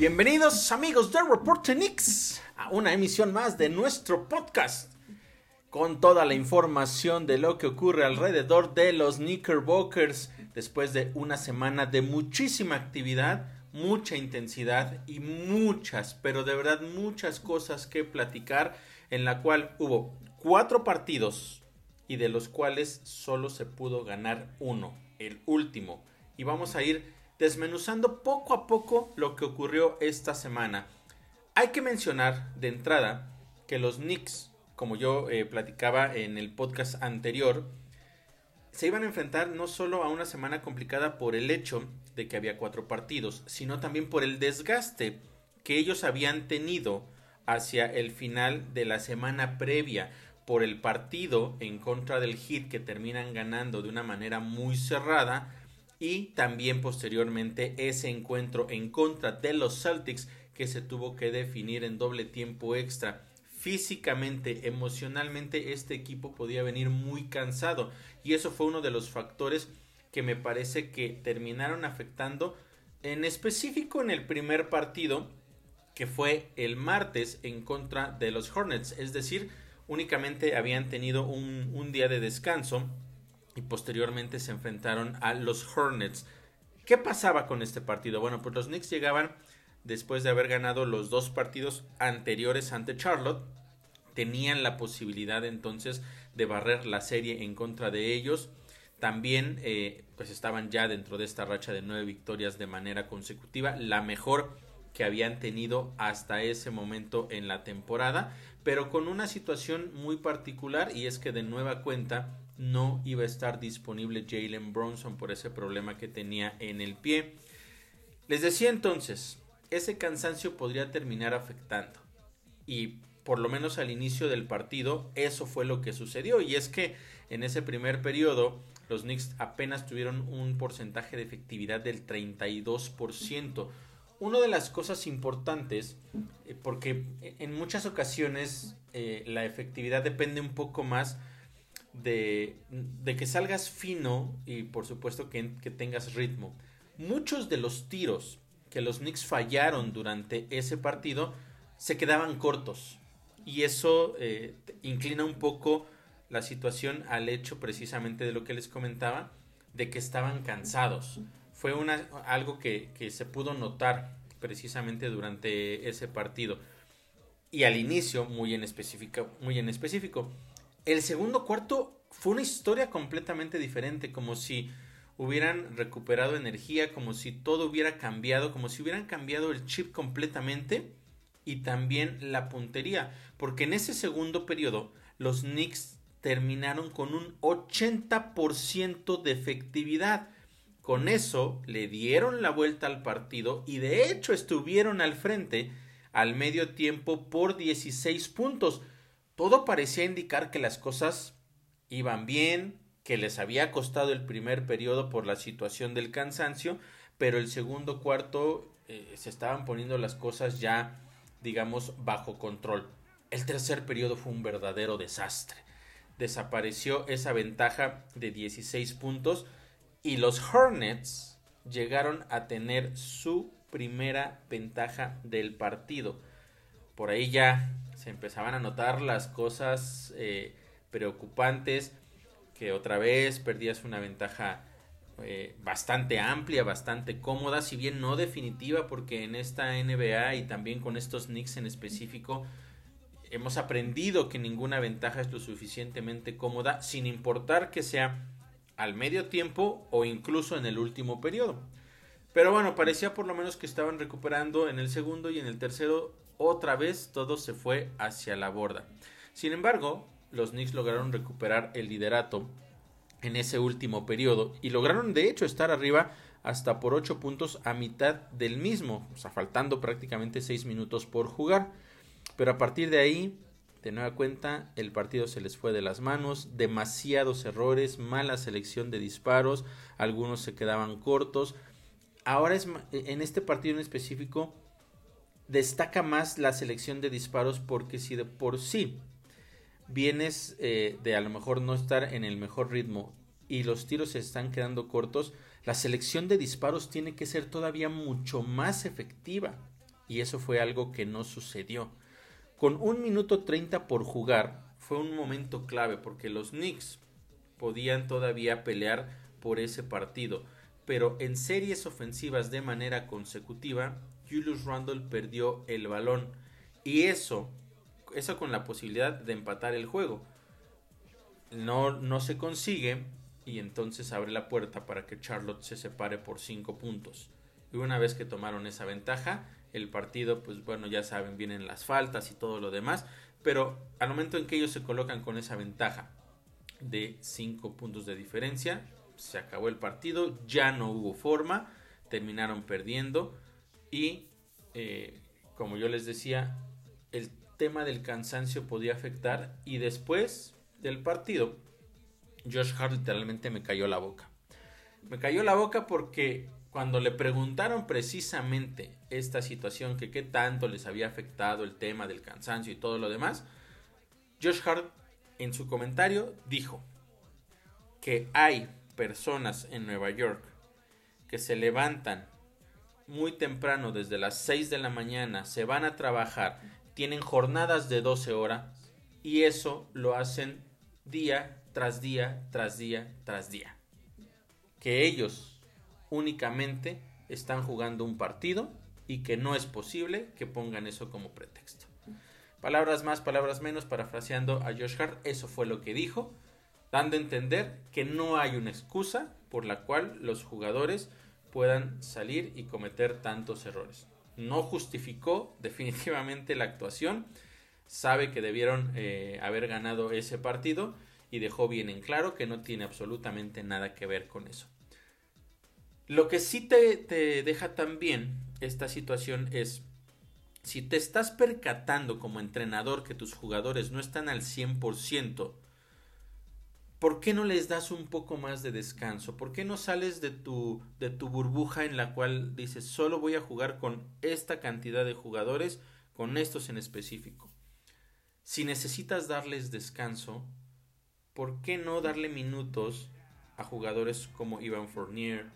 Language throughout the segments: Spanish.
Bienvenidos amigos de Reporte Knicks a una emisión más de nuestro podcast con toda la información de lo que ocurre alrededor de los Knickerbockers después de una semana de muchísima actividad, mucha intensidad y muchas, pero de verdad muchas cosas que platicar en la cual hubo cuatro partidos y de los cuales solo se pudo ganar uno, el último. Y vamos a ir desmenuzando poco a poco lo que ocurrió esta semana. Hay que mencionar de entrada que los Knicks, como yo eh, platicaba en el podcast anterior, se iban a enfrentar no solo a una semana complicada por el hecho de que había cuatro partidos, sino también por el desgaste que ellos habían tenido hacia el final de la semana previa por el partido en contra del Heat que terminan ganando de una manera muy cerrada y también posteriormente ese encuentro en contra de los Celtics que se tuvo que definir en doble tiempo extra. Físicamente, emocionalmente, este equipo podía venir muy cansado y eso fue uno de los factores que me parece que terminaron afectando en específico en el primer partido que fue el martes en contra de los Hornets, es decir, únicamente habían tenido un, un día de descanso y posteriormente se enfrentaron a los Hornets. ¿Qué pasaba con este partido? Bueno, pues los Knicks llegaban después de haber ganado los dos partidos anteriores ante Charlotte. Tenían la posibilidad entonces de barrer la serie en contra de ellos. También eh, pues estaban ya dentro de esta racha de nueve victorias de manera consecutiva. La mejor que habían tenido hasta ese momento en la temporada. Pero con una situación muy particular y es que de nueva cuenta no iba a estar disponible Jalen Bronson por ese problema que tenía en el pie. Les decía entonces, ese cansancio podría terminar afectando. Y por lo menos al inicio del partido, eso fue lo que sucedió. Y es que en ese primer periodo, los Knicks apenas tuvieron un porcentaje de efectividad del 32%. Una de las cosas importantes, eh, porque en muchas ocasiones eh, la efectividad depende un poco más de, que salgas fino y por supuesto que, que, tengas ritmo. Muchos de los tiros que los Knicks fallaron durante ese partido se quedaban cortos y eso eh, inclina un poco la situación al hecho precisamente de lo que les comentaba de que estaban cansados. Fue una, algo que, que se pudo notar precisamente durante ese partido y al inicio muy en específico, muy en específico. El segundo cuarto fue una historia completamente diferente, como si hubieran recuperado energía, como si todo hubiera cambiado, como si hubieran cambiado el chip completamente y también la puntería, porque en ese segundo periodo los Knicks terminaron con un 80% de efectividad. Con eso le dieron la vuelta al partido y de hecho estuvieron al frente al medio tiempo por 16 puntos. Todo parecía indicar que las cosas iban bien, que les había costado el primer periodo por la situación del cansancio, pero el segundo cuarto eh, se estaban poniendo las cosas ya, digamos, bajo control. El tercer periodo fue un verdadero desastre. Desapareció esa ventaja de 16 puntos y los Hornets llegaron a tener su primera ventaja del partido. Por ahí ya se empezaban a notar las cosas eh, preocupantes, que otra vez perdías una ventaja eh, bastante amplia, bastante cómoda, si bien no definitiva, porque en esta NBA y también con estos Knicks en específico, hemos aprendido que ninguna ventaja es lo suficientemente cómoda, sin importar que sea al medio tiempo o incluso en el último periodo. Pero bueno, parecía por lo menos que estaban recuperando en el segundo y en el tercero otra vez todo se fue hacia la borda. Sin embargo, los Knicks lograron recuperar el liderato en ese último periodo y lograron de hecho estar arriba hasta por 8 puntos a mitad del mismo, o sea, faltando prácticamente 6 minutos por jugar. Pero a partir de ahí, de nueva cuenta, el partido se les fue de las manos, demasiados errores, mala selección de disparos, algunos se quedaban cortos. Ahora es en este partido en específico destaca más la selección de disparos porque si de por sí vienes eh, de a lo mejor no estar en el mejor ritmo y los tiros se están quedando cortos, la selección de disparos tiene que ser todavía mucho más efectiva. Y eso fue algo que no sucedió. Con un minuto 30 por jugar, fue un momento clave porque los Knicks podían todavía pelear por ese partido. Pero en series ofensivas de manera consecutiva, Julius Randle perdió el balón. Y eso, eso con la posibilidad de empatar el juego. No, no se consigue y entonces abre la puerta para que Charlotte se separe por 5 puntos. Y una vez que tomaron esa ventaja, el partido, pues bueno, ya saben, vienen las faltas y todo lo demás, pero al momento en que ellos se colocan con esa ventaja de 5 puntos de diferencia, se acabó el partido, ya no hubo forma, terminaron perdiendo y eh, como yo les decía, el tema del cansancio podía afectar y después del partido, Josh Hart literalmente me cayó la boca. Me cayó la boca porque cuando le preguntaron precisamente esta situación, que qué tanto les había afectado el tema del cansancio y todo lo demás, Josh Hart en su comentario dijo que hay personas en Nueva York que se levantan muy temprano desde las 6 de la mañana, se van a trabajar, tienen jornadas de 12 horas y eso lo hacen día tras día, tras día, tras día. Que ellos únicamente están jugando un partido y que no es posible que pongan eso como pretexto. Palabras más, palabras menos, parafraseando a Josh Hart, eso fue lo que dijo, dando a entender que no hay una excusa por la cual los jugadores puedan salir y cometer tantos errores. No justificó definitivamente la actuación, sabe que debieron eh, haber ganado ese partido y dejó bien en claro que no tiene absolutamente nada que ver con eso. Lo que sí te, te deja también esta situación es, si te estás percatando como entrenador que tus jugadores no están al 100%, ¿por qué no les das un poco más de descanso? ¿Por qué no sales de tu, de tu burbuja en la cual dices, solo voy a jugar con esta cantidad de jugadores, con estos en específico? Si necesitas darles descanso, ¿por qué no darle minutos a jugadores como Ivan Fournier,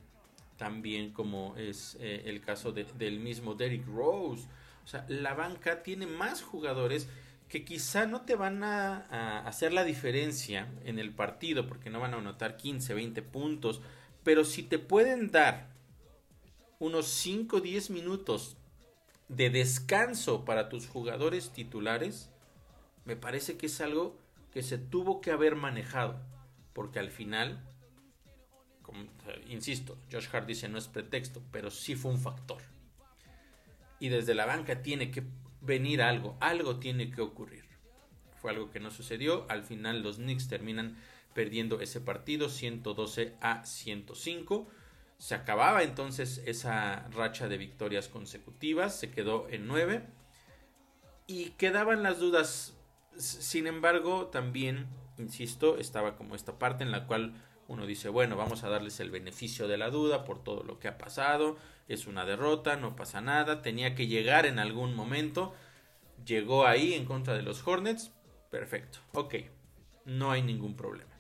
también como es eh, el caso del mismo Derrick Rose. O sea, la banca tiene más jugadores que quizá no te van a, hacer la diferencia en el partido porque no van a anotar 15, 20 puntos, pero si te pueden dar unos 5, 10 minutos de descanso para tus jugadores titulares, me parece que es algo que se tuvo que haber manejado, porque al final insisto, Josh Hart dice no es pretexto, pero sí fue un factor. Y desde la banca tiene que venir algo, algo tiene que ocurrir. Fue algo que no sucedió, al final los Knicks terminan perdiendo ese partido 112 a 105. Se acababa entonces esa racha de victorias consecutivas, se quedó en 9 y quedaban las dudas. Sin embargo, también, insisto, estaba como esta parte en la cual uno dice, bueno, vamos a darles el beneficio de la duda por todo lo que ha pasado, es una derrota, no pasa nada, tenía que llegar en algún momento, llegó ahí en contra de los Hornets, perfecto, ok, no hay ningún problema.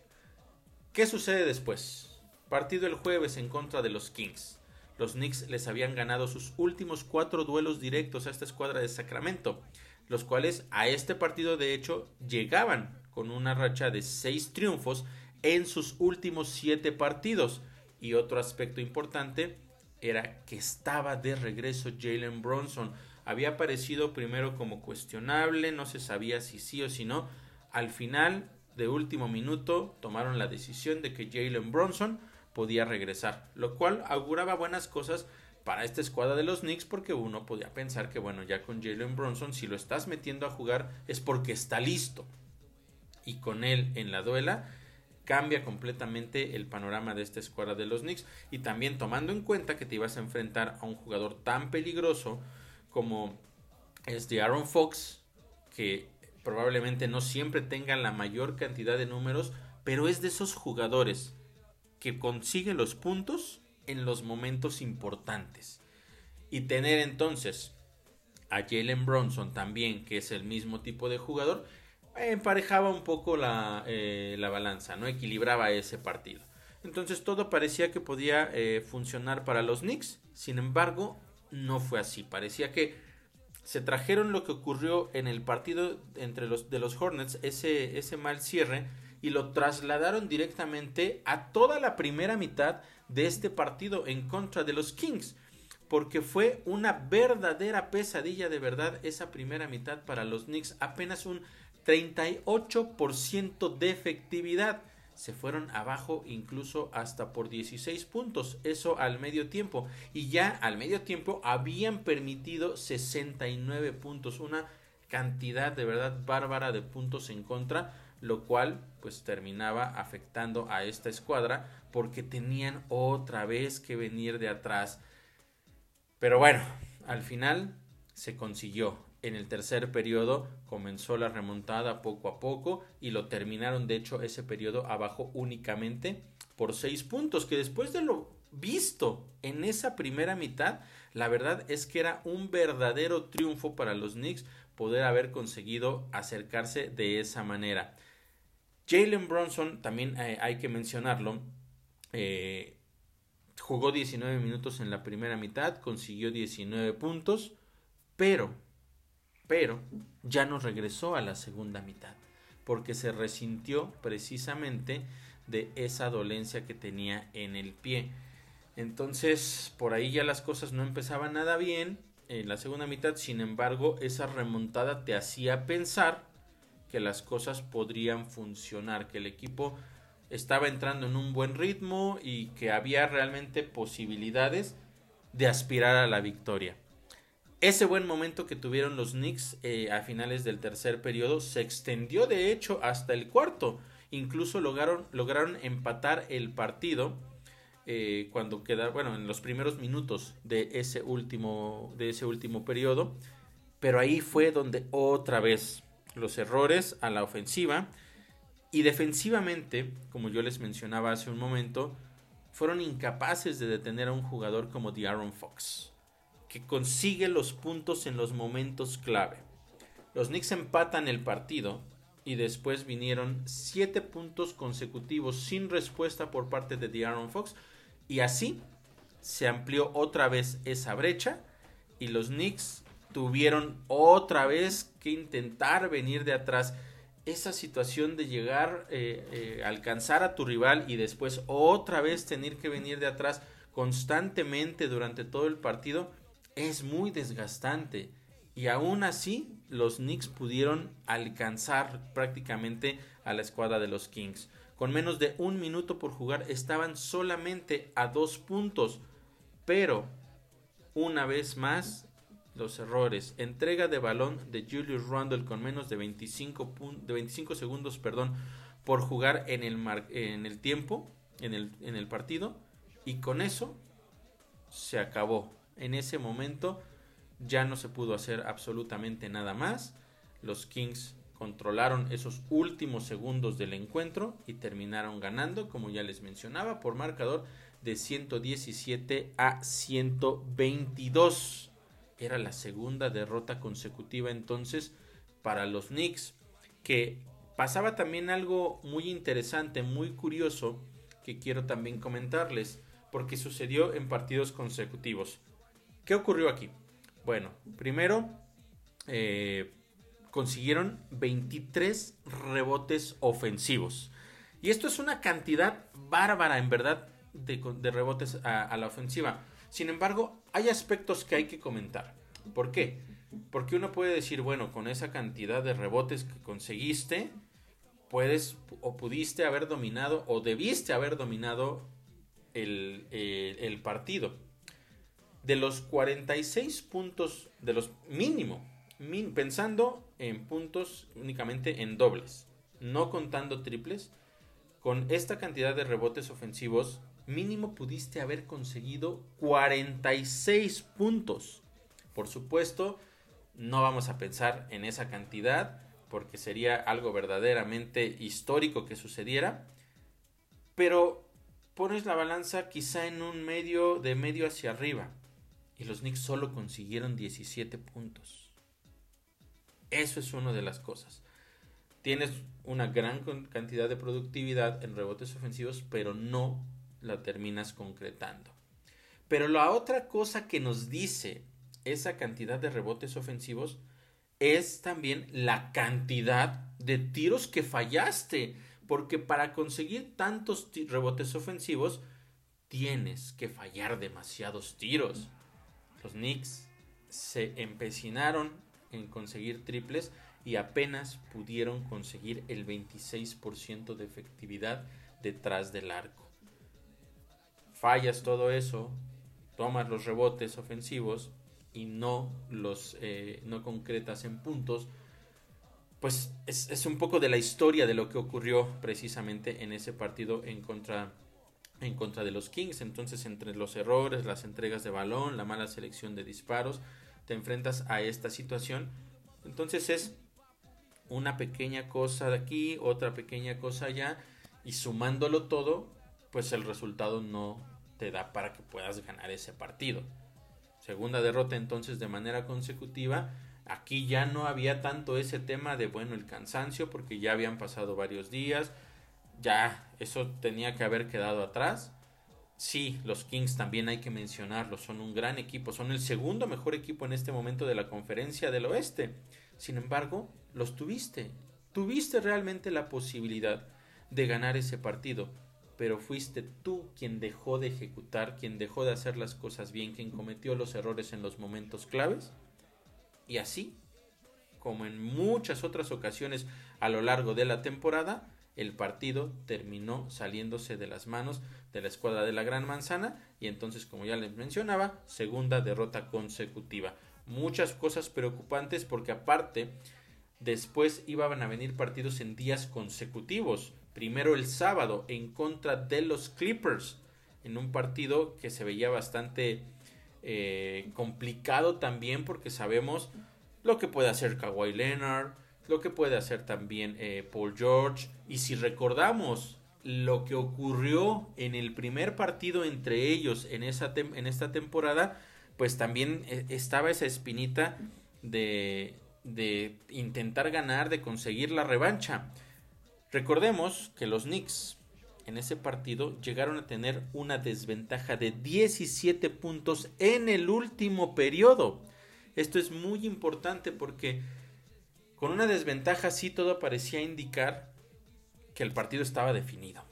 ¿Qué sucede después? Partido el jueves en contra de los Kings. Los Knicks les habían ganado sus últimos cuatro duelos directos a esta escuadra de Sacramento, los cuales a este partido de hecho llegaban con una racha de seis triunfos en sus últimos siete partidos. Y otro aspecto importante era que estaba de regreso Jalen Bronson. Había aparecido primero como cuestionable, no se sabía si sí o si no. Al final, de último minuto, tomaron la decisión de que Jalen Bronson podía regresar, lo cual auguraba buenas cosas para esta escuadra de los Knicks porque uno podía pensar que bueno, ya con Jalen Bronson si lo estás metiendo a jugar es porque está listo. Y con él en la duela cambia completamente el panorama de esta escuadra de los Knicks. Y también tomando en cuenta que te ibas a enfrentar a un jugador tan peligroso como es de Aaron Fox que probablemente no siempre tenga la mayor cantidad de números pero es de esos jugadores que consigue los puntos en los momentos importantes. Y tener entonces a Jalen Bronson también que es el mismo tipo de jugador emparejaba un poco la, eh, la, balanza, ¿no? Equilibraba ese partido. Entonces todo parecía que podía eh, funcionar para los Knicks. Sin embargo, no fue así. Parecía que se trajeron lo que ocurrió en el partido entre los de los Hornets, ese, ese mal cierre, y lo trasladaron directamente a toda la primera mitad de este partido en contra de los Kings. Porque fue una verdadera pesadilla de verdad esa primera mitad para los Knicks. Apenas un 38% de efectividad. Se fueron abajo incluso hasta por 16 puntos. Eso al medio tiempo. Y ya al medio tiempo habían permitido 69 puntos. Una cantidad de verdad bárbara de puntos en contra lo cual pues terminaba afectando a esta escuadra porque tenían otra vez que venir de atrás. Pero bueno, al final se consiguió. En el tercer periodo comenzó la remontada poco a poco y lo terminaron de hecho ese periodo abajo únicamente por seis puntos que después de lo visto en esa primera mitad la verdad es que era un verdadero triunfo para los Knicks poder haber conseguido acercarse de esa manera. Jalen Bronson, también eh, hay que mencionarlo, eh, jugó 19 minutos en la primera mitad, consiguió 19 puntos, pero, pero, ya no regresó a la segunda mitad, porque se resintió precisamente de esa dolencia que tenía en el pie. Entonces, por ahí ya las cosas no empezaban nada bien en la segunda mitad, sin embargo, esa remontada te hacía pensar que las cosas podrían funcionar, que el equipo estaba entrando en un buen ritmo y que había realmente posibilidades de aspirar a la victoria. Ese buen momento que tuvieron los Knicks eh, a finales del tercer periodo se extendió de hecho hasta el cuarto. Incluso lograron, empatar el partido eh, cuando quedaron, bueno, en los primeros minutos de ese último, de ese último periodo. Pero ahí fue donde otra vez los errores a la ofensiva y defensivamente, como yo les mencionaba hace un momento, fueron incapaces de detener a un jugador como Aaron Fox, que consigue los puntos en los momentos clave. Los Knicks empatan el partido y después vinieron siete puntos consecutivos sin respuesta por parte de Aaron Fox y así se amplió otra vez esa brecha y los Knicks tuvieron otra vez que intentar venir de atrás. Esa situación de llegar, eh, eh, alcanzar a tu rival y después otra vez tener que venir de atrás constantemente durante todo el partido es muy desgastante. Y aún así, los Knicks pudieron alcanzar prácticamente a la escuadra de los Kings. Con menos de un minuto por jugar, estaban solamente a dos puntos. Pero, una vez más, los errores. Entrega de balón de Julius Randle con menos de 25, de 25 segundos perdón, por jugar en el, en el tiempo, en el, en el partido. Y con eso se acabó. En ese momento ya no se pudo hacer absolutamente nada más. Los Kings controlaron esos últimos segundos del encuentro y terminaron ganando, como ya les mencionaba, por marcador de 117 a 122. Era la segunda derrota consecutiva entonces para los Knicks. Que pasaba también algo muy interesante, muy curioso, que quiero también comentarles, porque sucedió en partidos consecutivos. ¿Qué ocurrió aquí? Bueno, primero eh, consiguieron 23 rebotes ofensivos. Y esto es una cantidad bárbara, en verdad, de, rebotes a la ofensiva. Sin embargo, hay aspectos que hay que comentar. ¿Por qué? Porque uno puede decir, bueno, con esa cantidad de rebotes que conseguiste, puedes o pudiste haber dominado o debiste haber dominado el, el partido. De los 46 puntos, de los mínimo, pensando en puntos únicamente en dobles, no contando triples, con esta cantidad de rebotes ofensivos mínimo pudiste haber conseguido 46 puntos. Por supuesto, no vamos a pensar en esa cantidad porque sería algo verdaderamente histórico que sucediera, pero pones la balanza quizá en un medio de medio hacia arriba y los Knicks solo consiguieron 17 puntos. Eso es una de las cosas. Tienes una gran cantidad de productividad en rebotes ofensivos, pero no la terminas concretando. Pero la otra cosa que nos dice esa cantidad de rebotes ofensivos es también la cantidad de tiros que fallaste. Porque para conseguir tantos rebotes ofensivos, tienes que fallar demasiados tiros. Los Knicks se empecinaron en conseguir triples y apenas pudieron conseguir el 26% de efectividad detrás del arco. Fallas todo eso, tomas los rebotes ofensivos y no los eh, no concretas en puntos, pues es, es, un poco de la historia de lo que ocurrió precisamente en ese partido en contra, en contra de los Kings. Entonces, entre los errores, las entregas de balón, la mala selección de disparos, te enfrentas a esta situación. Entonces es una pequeña cosa de aquí, otra pequeña cosa allá, y sumándolo todo, pues el resultado no te da para que puedas ganar ese partido. Segunda derrota entonces de manera consecutiva. Aquí ya no había tanto ese tema de, bueno, el cansancio, porque ya habían pasado varios días. Ya eso tenía que haber quedado atrás. Sí, los Kings también hay que mencionarlos, son un gran equipo, son el segundo mejor equipo en este momento de la conferencia del oeste. Sin embargo, los tuviste, tuviste realmente la posibilidad de ganar ese partido, pero fuiste tú quien dejó de ejecutar, quien dejó de hacer las cosas bien, quien cometió los errores en los momentos claves. Y así, como en muchas otras ocasiones a lo largo de la temporada, el partido terminó saliéndose de las manos de la escuadra de la Gran Manzana y entonces, como ya les mencionaba, segunda derrota consecutiva. Muchas cosas preocupantes porque aparte después iban a venir partidos en días consecutivos. Primero el sábado en contra de los Clippers, en un partido que se veía bastante eh, complicado también porque sabemos lo que puede hacer Kawhi Leonard, lo que puede hacer también eh, Paul George. Y si recordamos lo que ocurrió en el primer partido entre ellos en, esa en esta temporada, pues también eh, estaba esa espinita de, de intentar ganar, de conseguir la revancha. Recordemos que los Knicks en ese partido llegaron a tener una desventaja de 17 puntos en el último periodo. Esto es muy importante porque con una desventaja sí todo parecía indicar que el partido estaba definido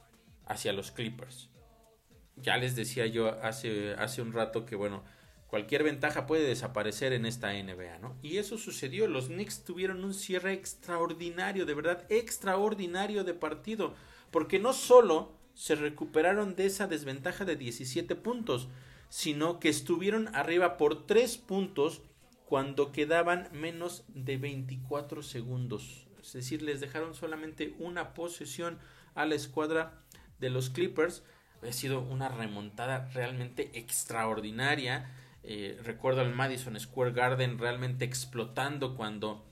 hacia los Clippers. Ya les decía yo hace, un rato que bueno, cualquier ventaja puede desaparecer en esta NBA, ¿no? Y eso sucedió, los Knicks tuvieron un cierre extraordinario, de verdad extraordinario de partido, porque no solo se recuperaron de esa desventaja de 17 puntos, sino que estuvieron arriba por 3 puntos cuando quedaban menos de 24 segundos. Es decir, les dejaron solamente una posesión a la escuadra de los Clippers. Ha sido una remontada realmente extraordinaria eh, recuerdo al Madison Square Garden realmente explotando cuando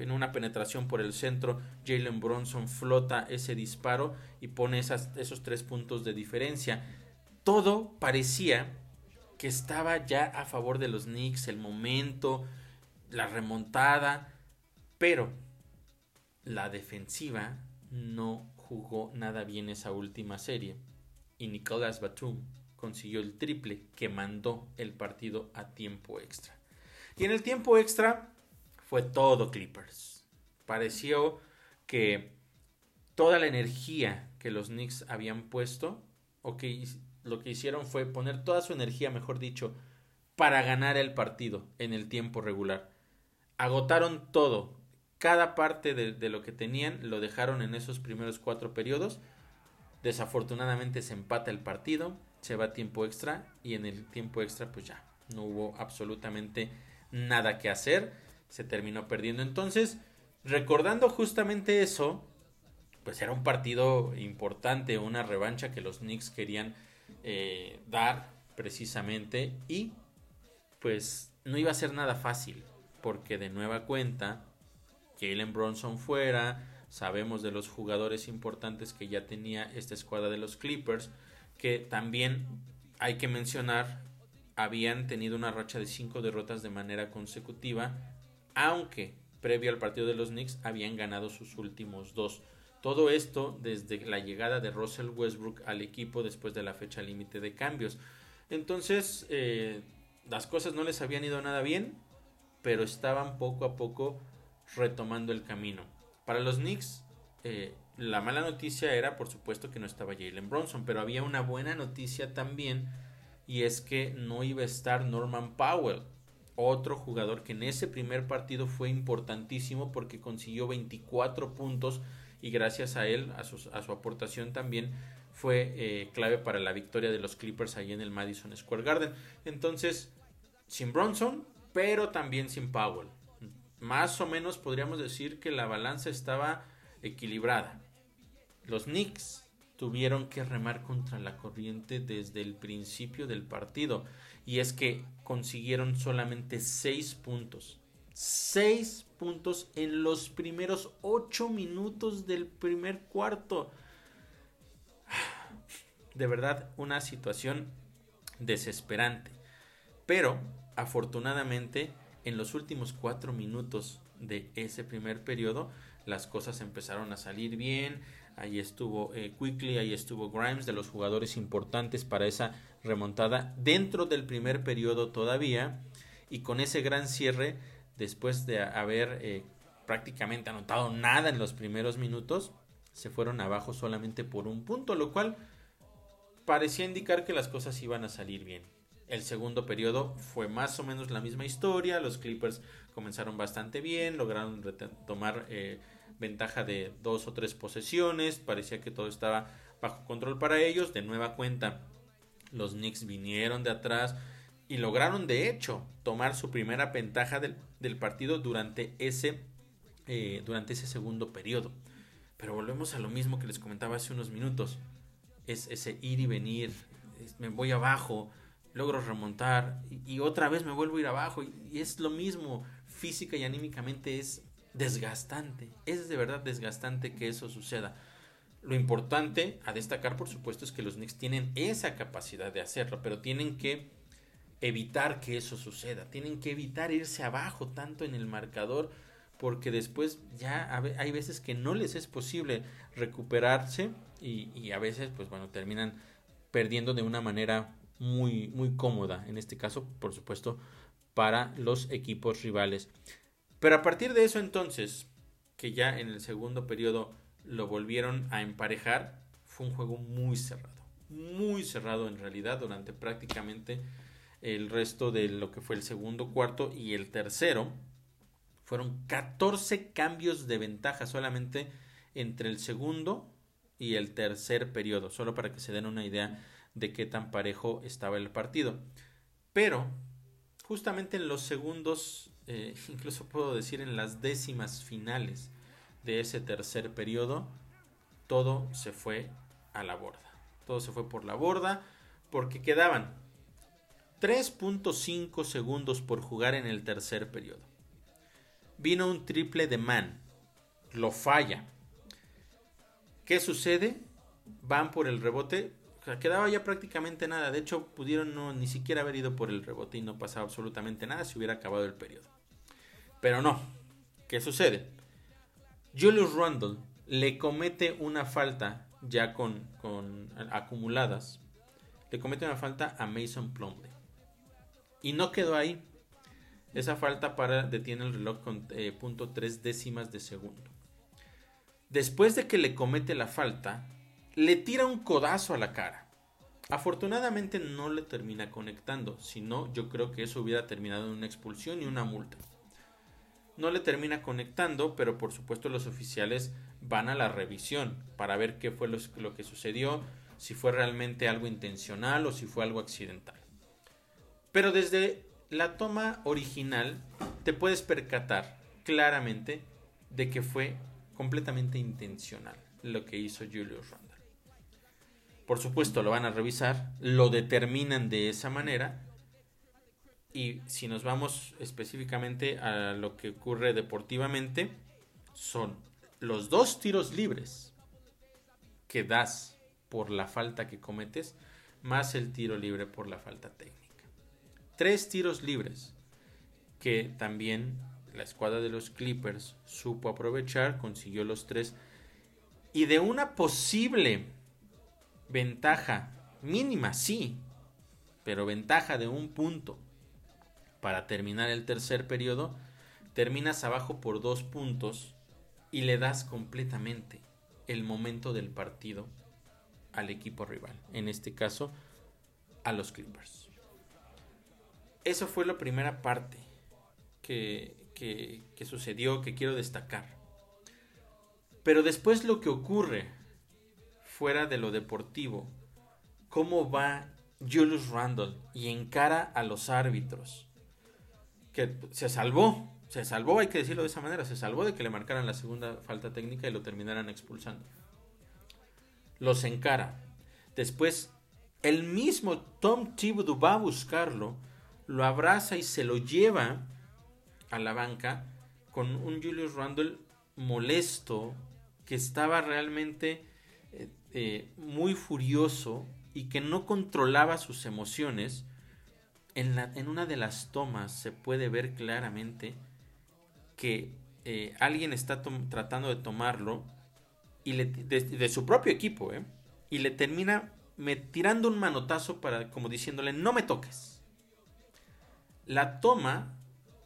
en una penetración por el centro Jalen Bronson flota ese disparo y pone esos tres puntos de diferencia. Todo parecía que estaba ya a favor de los Knicks, el momento, la remontada, pero la defensiva no jugó nada bien esa última serie y Nicolas Batum consiguió el triple que mandó el partido a tiempo extra. Y en el tiempo extra fue todo Clippers. Pareció que toda la energía que los Knicks habían puesto, o que lo que hicieron fue poner toda su energía, mejor dicho, para ganar el partido en el tiempo regular. Agotaron todo, cada parte de, lo que tenían lo dejaron en esos primeros cuatro periodos. Desafortunadamente se empata el partido se va tiempo extra y en el tiempo extra pues ya no hubo absolutamente nada que hacer, se terminó perdiendo. Entonces, recordando justamente eso, pues era un partido importante, una revancha que los Knicks querían eh, dar precisamente y pues no iba a ser nada fácil porque de nueva cuenta Jalen Bronson fuera, sabemos de los jugadores importantes que ya tenía esta escuadra de los Clippers, que también hay que mencionar, habían tenido una racha de cinco derrotas de manera consecutiva, aunque previo al partido de los Knicks habían ganado sus últimos dos. Todo esto desde la llegada de Russell Westbrook al equipo después de la fecha límite de cambios. Entonces, eh, las cosas no les habían ido nada bien, pero estaban poco a poco retomando el camino. Para los Knicks, eh, la mala noticia era, por supuesto, que no estaba Jalen Bronson, pero había una buena noticia también, y es que no iba a estar Norman Powell, otro jugador que en ese primer partido fue importantísimo porque consiguió 24 puntos y gracias a él, a su, aportación también, fue eh, clave para la victoria de los Clippers ahí en el Madison Square Garden. Entonces, sin Bronson, pero también sin Powell. Más o menos podríamos decir que la balanza estaba equilibrada. Los Knicks tuvieron que remar contra la corriente desde el principio del partido. Y es que consiguieron solamente 6 puntos. 6 puntos en los primeros 8 minutos del primer cuarto. De verdad, una situación desesperante. Pero, afortunadamente, en los últimos 4 minutos de ese primer periodo, las cosas empezaron a salir bien. Ahí estuvo eh, Quickly, ahí estuvo Grimes, de los jugadores importantes para esa remontada dentro del primer periodo todavía. Y con ese gran cierre, después de haber eh, prácticamente anotado nada en los primeros minutos, se fueron abajo solamente por un punto, lo cual parecía indicar que las cosas iban a salir bien. El segundo periodo fue más o menos la misma historia, los Clippers comenzaron bastante bien, lograron tomar eh, ventaja de dos o tres posesiones, parecía que todo estaba bajo control para ellos, de nueva cuenta los Knicks vinieron de atrás y lograron de hecho tomar su primera ventaja del, partido durante ese, eh, durante ese segundo periodo. Pero volvemos a lo mismo que les comentaba hace unos minutos. Es ese ir y venir, me voy abajo, logro remontar y, otra vez me vuelvo a ir abajo y es lo mismo, física y anímicamente es desgastante. Es de verdad desgastante que eso suceda. Lo importante a destacar, por supuesto, es que los Knicks tienen esa capacidad de hacerlo, pero tienen que evitar que eso suceda. Tienen que evitar irse abajo tanto en el marcador, porque después ya hay veces que no les es posible recuperarse y, a veces, pues bueno, terminan perdiendo de una manera muy, muy cómoda. En este caso, por supuesto, para los equipos rivales. Pero a partir de eso entonces, que ya en el segundo periodo lo volvieron a emparejar, fue un juego muy cerrado. Muy cerrado en realidad durante prácticamente el resto de lo que fue el segundo cuarto y el tercero. Fueron 14 cambios de ventaja solamente entre el segundo y el tercer periodo, solo para que se den una idea de qué tan parejo estaba el partido. Pero justamente en los segundos eh, incluso puedo decir en las décimas finales de ese tercer periodo, todo se fue a la borda. Todo se fue por la borda porque quedaban 3.5 segundos por jugar en el tercer periodo. Vino un triple de man, lo falla. ¿Qué sucede? Van por el rebote, quedaba ya prácticamente nada. De hecho, pudieron no, ni siquiera haber ido por el rebote y no pasaba absolutamente nada si hubiera acabado el periodo. Pero no. ¿Qué sucede? Julius Randle le comete una falta ya con, acumuladas. Le comete una falta a Mason Plumlee. Y no quedó ahí. Esa falta para detiene el reloj con eh, punto tres décimas de segundo. Después de que le comete la falta, le tira un codazo a la cara. Afortunadamente no le termina conectando, si no yo creo que eso hubiera terminado en una expulsión y una multa no le termina conectando, pero por supuesto los oficiales van a la revisión para ver qué fue lo, que sucedió, si fue realmente algo intencional o si fue algo accidental. Pero desde la toma original te puedes percatar claramente de que fue completamente intencional lo que hizo Julius Randle. Por supuesto lo van a revisar, lo determinan de esa manera y si nos vamos específicamente a lo que ocurre deportivamente, son los dos tiros libres que das por la falta que cometes, más el tiro libre por la falta técnica. Tres tiros libres que también la escuadra de los Clippers supo aprovechar, consiguió los tres. Y de una posible ventaja mínima, sí, pero ventaja de un punto para terminar el tercer periodo, terminas abajo por dos puntos y le das completamente el momento del partido al equipo rival, en este caso a los Clippers. Eso fue la primera parte que, que, sucedió, que quiero destacar. Pero después lo que ocurre fuera de lo deportivo, cómo va Julius Randle y encara a los árbitros, que se salvó, se salvó, hay que decirlo de esa manera, se salvó de que le marcaran la segunda falta técnica y lo terminaran expulsando. Los encara. Después, el mismo Tom Thibodeau va a buscarlo, lo abraza y se lo lleva a la banca con un Julius Randle molesto, que estaba realmente eh, eh, muy furioso y que no controlaba sus emociones. En, una de las tomas se puede ver claramente que eh, alguien está tratando de tomarlo y de, su propio equipo, y le termina tirando un manotazo para como diciéndole no me toques. La toma,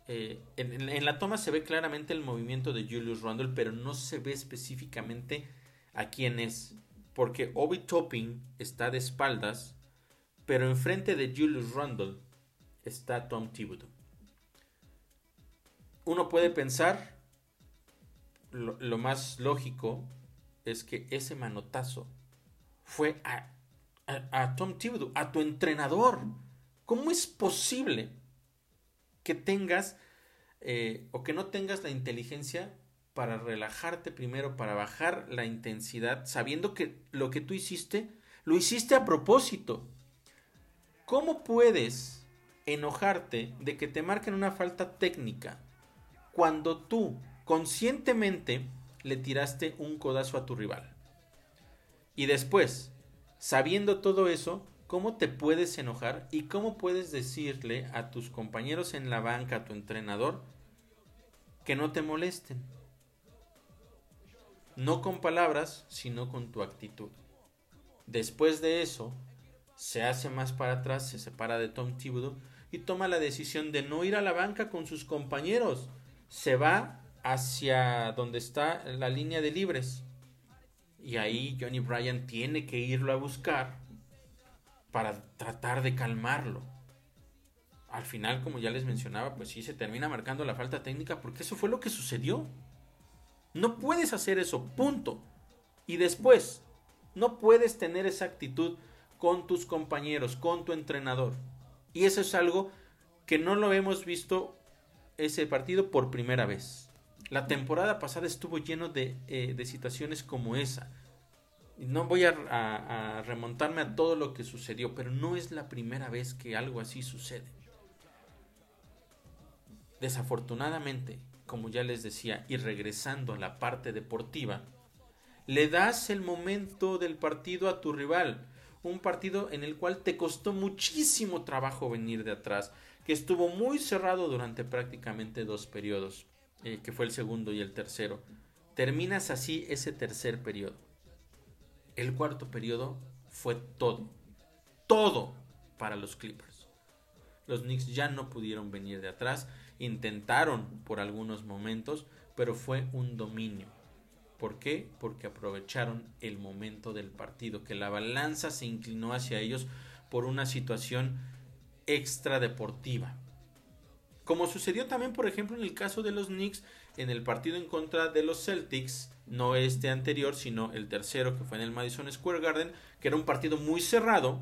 eh, en, la toma se ve claramente el movimiento de Julius Randle, pero no se ve específicamente a quién es, porque Obi Topping está de espaldas, pero enfrente de Julius Randle está Tom Thibodeau uno puede pensar, lo, más lógico es que ese manotazo fue a, Tom Thibodeau, a tu entrenador. ¿Cómo es posible que tengas eh, o que no tengas la inteligencia para relajarte primero, para bajar la intensidad, sabiendo que lo que tú hiciste, lo hiciste a propósito? ¿Cómo puedes enojarte de que te marquen una falta técnica cuando tú conscientemente le tiraste un codazo a tu rival. Y después, sabiendo todo eso, ¿cómo te puedes enojar y cómo puedes decirle a tus compañeros en la banca, a tu entrenador, que no te molesten? No con palabras, sino con tu actitud. Después de eso, se hace más para atrás, se separa de Tom Thibodeau y toma la decisión de no ir a la banca con sus compañeros, se va hacia donde está la línea de libres. Y ahí Johnny Bryan tiene que irlo a buscar para tratar de calmarlo. Al final, como ya les mencionaba, pues sí se termina marcando la falta técnica porque eso fue lo que sucedió. No puedes hacer eso, punto. Y después, no puedes tener esa actitud con tus compañeros, con tu entrenador. Y eso es algo que no lo hemos visto ese partido por primera vez. La temporada pasada estuvo lleno de, eh, situaciones como esa. No voy a, remontarme a todo lo que sucedió, pero no es la primera vez que algo así sucede. Desafortunadamente, como ya les decía, y regresando a la parte deportiva, le das el momento del partido a tu rival. Un partido en el cual te costó muchísimo trabajo venir de atrás que estuvo muy cerrado durante prácticamente dos periodos, eh, que fue el segundo y el tercero. Terminas así ese tercer periodo. El cuarto periodo fue todo, todo para los Clippers. Los Knicks ya no pudieron venir de atrás, intentaron por algunos momentos, pero fue un dominio. ¿Por qué? Porque aprovecharon el momento del partido, que la balanza se inclinó hacia ellos por una situación extra deportiva. Como sucedió también, por ejemplo, en el caso de los Knicks en el partido en contra de los Celtics, no este anterior, sino el tercero que fue en el Madison Square Garden, que era un partido muy cerrado.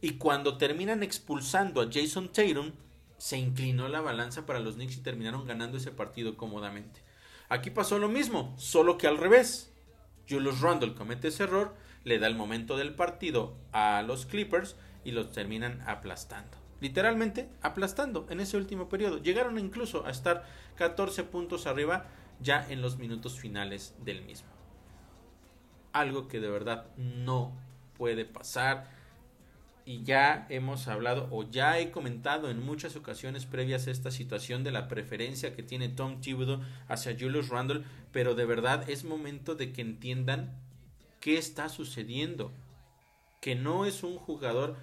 Y cuando terminan expulsando a Jason Tatum, se inclinó la balanza para los Knicks y terminaron ganando ese partido cómodamente. Aquí pasó lo mismo, solo que al revés. Julius Randle comete ese error, le da el momento del partido a los Clippers y los terminan aplastando. Literalmente aplastando en ese último periodo. Llegaron incluso a estar 14 puntos arriba ya en los minutos finales del mismo. Algo que de verdad no puede pasar. Y ya hemos hablado o ya he comentado en muchas ocasiones previas esta situación de la preferencia que tiene Tom Thibodeau hacia Julius Randle, pero de verdad es momento de que entiendan qué está sucediendo, que no es un jugador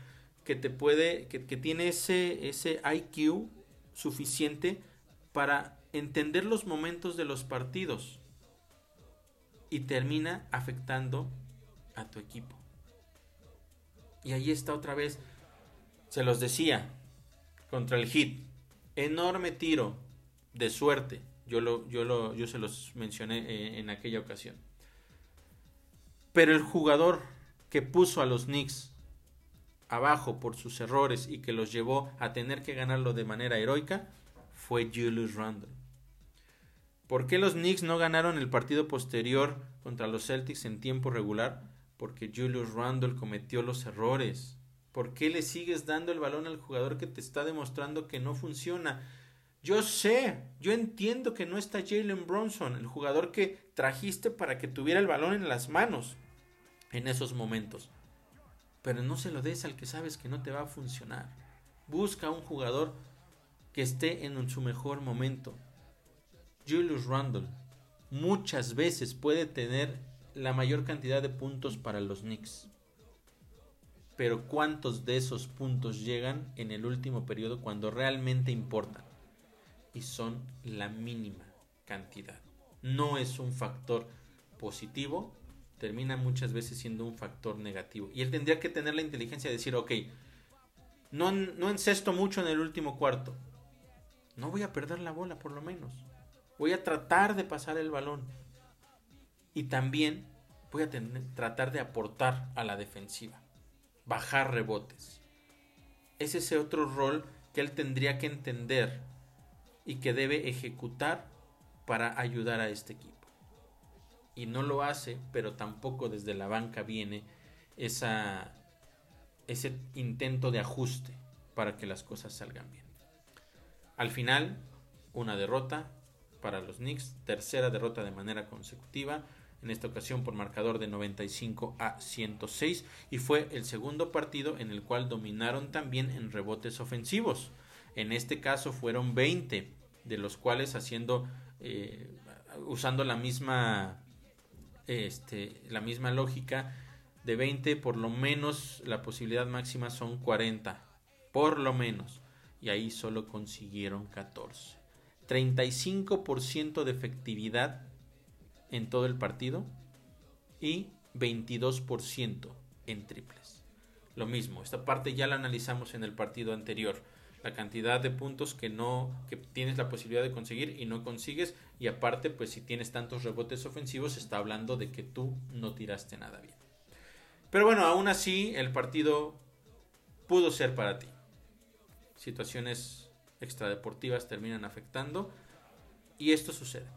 que te puede, que, tiene ese, ese IQ suficiente para entender los momentos de los partidos y termina afectando a tu equipo. Y ahí está otra vez, se los decía, contra el hit, enorme tiro de suerte. Yo, lo, yo, lo, yo se los mencioné eh, en aquella ocasión. Pero el jugador que puso a los Knicks abajo por sus errores y que los llevó a tener que ganarlo de manera heroica fue Julius Randle. ¿Por qué los Knicks no ganaron el partido posterior contra los Celtics en tiempo regular? Porque Julius Randle cometió los errores. ¿Por qué le sigues dando el balón al jugador que te está demostrando que no funciona? Yo sé, yo entiendo que no está Jalen Bronson, el jugador que trajiste para que tuviera el balón en las manos en esos momentos. Pero no se lo des al que sabes que no te va a funcionar. Busca un jugador que esté en su mejor momento. Julius Randle muchas veces puede tener la mayor cantidad de puntos para los Knicks. Pero ¿cuántos de esos puntos llegan en el último periodo cuando realmente importan? y son la mínima cantidad. No es un factor positivo, termina muchas veces siendo un factor negativo. Y él tendría que tener la inteligencia de decir, ok, no, no encesto mucho en el último cuarto. No voy a perder la bola por lo menos. Voy a tratar de pasar el balón. Y también voy a tratar de aportar a la defensiva. Bajar rebotes. Es ese otro rol que él tendría que entender y que debe ejecutar para ayudar a este equipo. Y no lo hace, pero tampoco desde la banca viene esa, ese intento de ajuste para que las cosas salgan bien. Al final, una derrota para los Knicks, tercera derrota de manera consecutiva, en esta ocasión por marcador de 95 a 106, y fue el segundo partido en el cual dominaron también en rebotes ofensivos. En este caso fueron 20, de los cuales haciendo, eh, usando la misma, este, la misma lógica, de 20 por lo menos la posibilidad máxima son 40, por lo menos, y ahí solo consiguieron 14. 35% de efectividad en todo el partido y 22% en triples. Lo mismo, esta parte ya la analizamos en el partido anterior la cantidad de puntos que no que tienes la posibilidad de conseguir y no consigues y aparte pues si tienes tantos rebotes ofensivos está hablando de que tú no tiraste nada bien. Pero bueno, aún así el partido pudo ser para ti. Situaciones extradeportivas terminan afectando y esto sucede.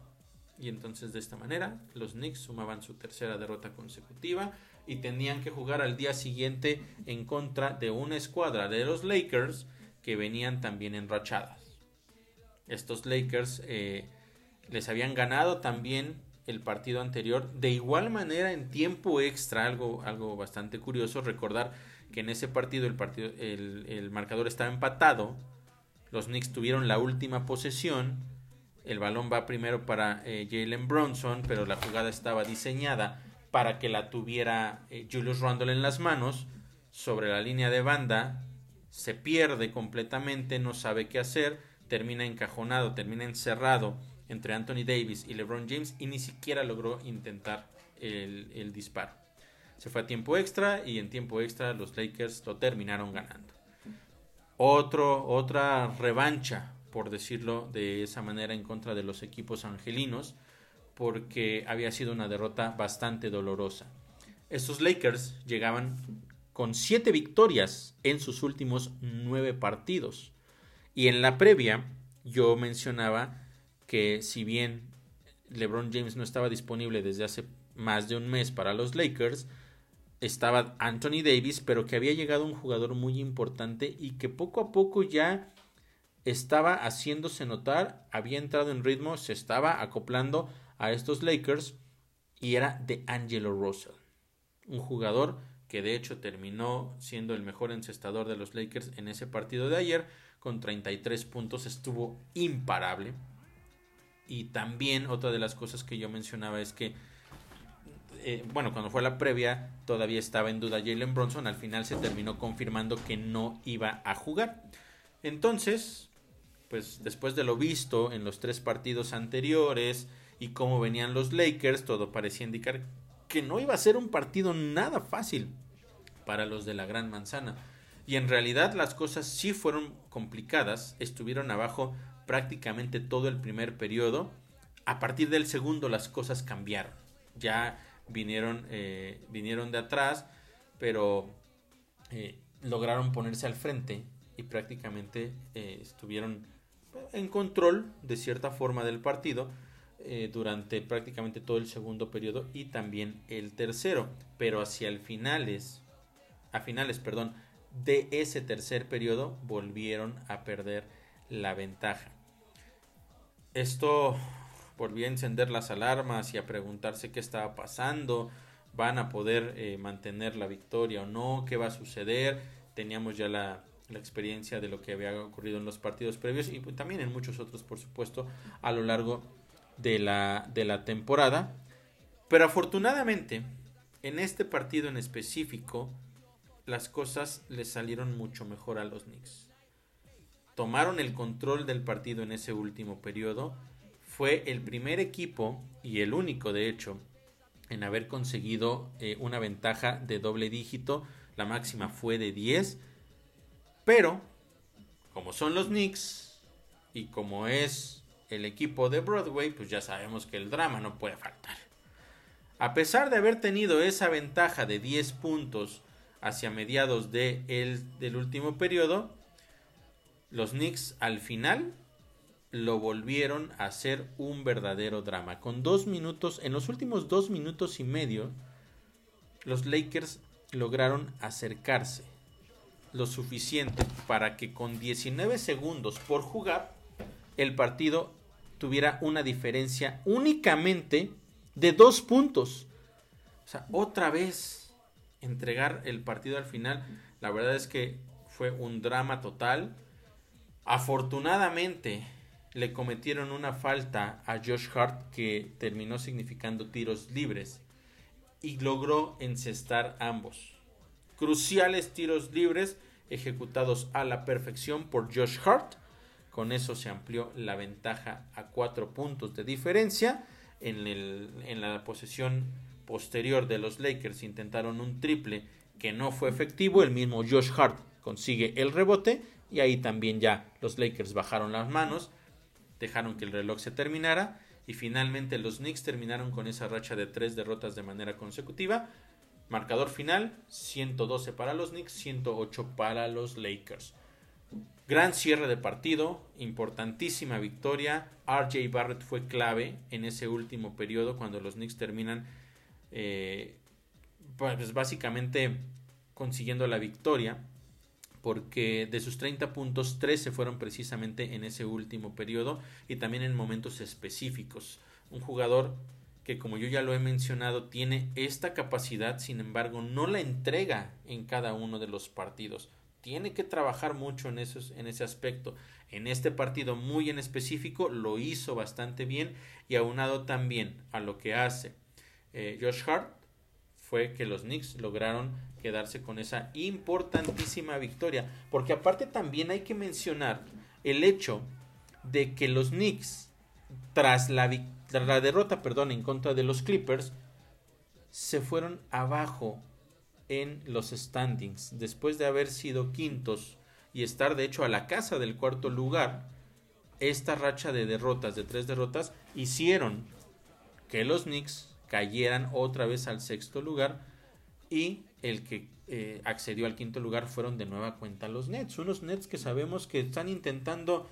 Y entonces de esta manera los Knicks sumaban su tercera derrota consecutiva y tenían que jugar al día siguiente en contra de una escuadra de los Lakers que venían también enrachadas. Estos Lakers eh, les habían ganado también el partido anterior de igual manera en tiempo extra, algo, algo bastante curioso, recordar que en ese partido el, partido, el, marcador estaba empatado, los Knicks tuvieron la última posesión, el balón va primero para eh, Jalen Bronson, pero la jugada estaba diseñada para que la tuviera eh, Julius Randle en las manos, sobre la línea de banda, se pierde completamente, no sabe qué hacer, termina encajonado, termina encerrado entre Anthony Davis y LeBron James y ni siquiera logró intentar el, disparo. Se fue a tiempo extra y en tiempo extra los Lakers lo terminaron ganando. Otro, otra revancha, por decirlo de esa manera, en contra de los equipos angelinos, porque había sido una derrota bastante dolorosa. Estos Lakers llegaban con siete victorias en sus últimos nueve partidos. Y en la previa yo mencionaba que si bien LeBron James no estaba disponible desde hace más de un mes para los Lakers, estaba Anthony Davis, pero que había llegado un jugador muy importante y que poco a poco ya estaba haciéndose notar, había entrado en ritmo, se estaba acoplando a estos Lakers y era de Angelo Russell, un jugador que de hecho terminó siendo el mejor encestador de los Lakers en ese partido de ayer, con 33 puntos, estuvo imparable. Y también otra de las cosas que yo mencionaba es que, eh, bueno, cuando fue la previa todavía estaba en duda Jalen Bronson, al final se terminó confirmando que no iba a jugar. Entonces, pues después de lo visto en los tres partidos anteriores y cómo venían los Lakers, todo parecía indicar que no iba a ser un partido nada fácil para los de la Gran Manzana. Y en realidad las cosas sí fueron complicadas, estuvieron abajo prácticamente todo el primer periodo. A partir del segundo las cosas cambiaron. Ya vinieron, eh, vinieron de atrás, pero eh, lograron ponerse al frente y prácticamente eh, estuvieron en control de cierta forma del partido durante prácticamente todo el segundo periodo y también el tercero. Pero hacia el finales, a finales, perdón, de ese tercer periodo volvieron a perder la ventaja. Esto volvió a encender las alarmas y a preguntarse qué estaba pasando, van a poder eh, mantener la victoria o no, qué va a suceder. Teníamos ya la, experiencia de lo que había ocurrido en los partidos previos y también en muchos otros, por supuesto, a lo largo de la, de la temporada. Pero afortunadamente, en este partido en específico, las cosas le salieron mucho mejor a los Knicks tomaron el control del partido en ese último periodo. Fue el primer equipo y el único, de hecho, en haber conseguido eh, una ventaja de doble dígito. La máxima fue de 10. Pero, como son los Knicks y como es el equipo de Broadway, pues ya sabemos que el drama no puede faltar. A pesar de haber tenido esa ventaja de 10 puntos hacia mediados de el, del último periodo, los Knicks al final lo volvieron a hacer un verdadero drama. Con dos minutos, en los últimos dos minutos y medio, los Lakers lograron acercarse lo suficiente para que con 19 segundos por jugar, el partido tuviera una diferencia únicamente de dos puntos. O sea, otra vez entregar el partido al final, la verdad es que fue un drama total. Afortunadamente le cometieron una falta a Josh Hart que terminó significando tiros libres y logró encestar ambos. Cruciales tiros libres ejecutados a la perfección por Josh Hart. Con eso se amplió la ventaja a cuatro puntos de diferencia. En, en la posesión posterior de los Lakers intentaron un triple que no fue efectivo. El mismo Josh Hart consigue el rebote y ahí también ya los Lakers bajaron las manos, dejaron que el reloj se terminara y finalmente los Knicks terminaron con esa racha de tres derrotas de manera consecutiva. Marcador final 112 para los Knicks, 108 para los Lakers. Gran cierre de partido, importantísima victoria. RJ Barrett fue clave en ese último periodo cuando los Knicks terminan eh, pues básicamente consiguiendo la victoria porque de sus 30 puntos, 13 fueron precisamente en ese último periodo y también en momentos específicos. Un jugador que, como yo ya lo he mencionado, tiene esta capacidad, sin embargo, no la entrega en cada uno de los partidos. Tiene que trabajar mucho en, esos, en ese aspecto. En este partido muy en específico lo hizo bastante bien y aunado también a lo que hace eh, Josh Hart fue que los Knicks lograron quedarse con esa importantísima victoria. Porque aparte también hay que mencionar el hecho de que los Knicks, tras la, derrota perdón, en contra de los Clippers, se fueron abajo en los standings. Después de haber sido quintos y estar de hecho a la casa del cuarto lugar, esta racha de derrotas, de tres derrotas, hicieron que los Knicks cayeran otra vez al sexto lugar y el que eh, accedió al quinto lugar fueron de nueva cuenta los Nets. Unos Nets que sabemos que están intentando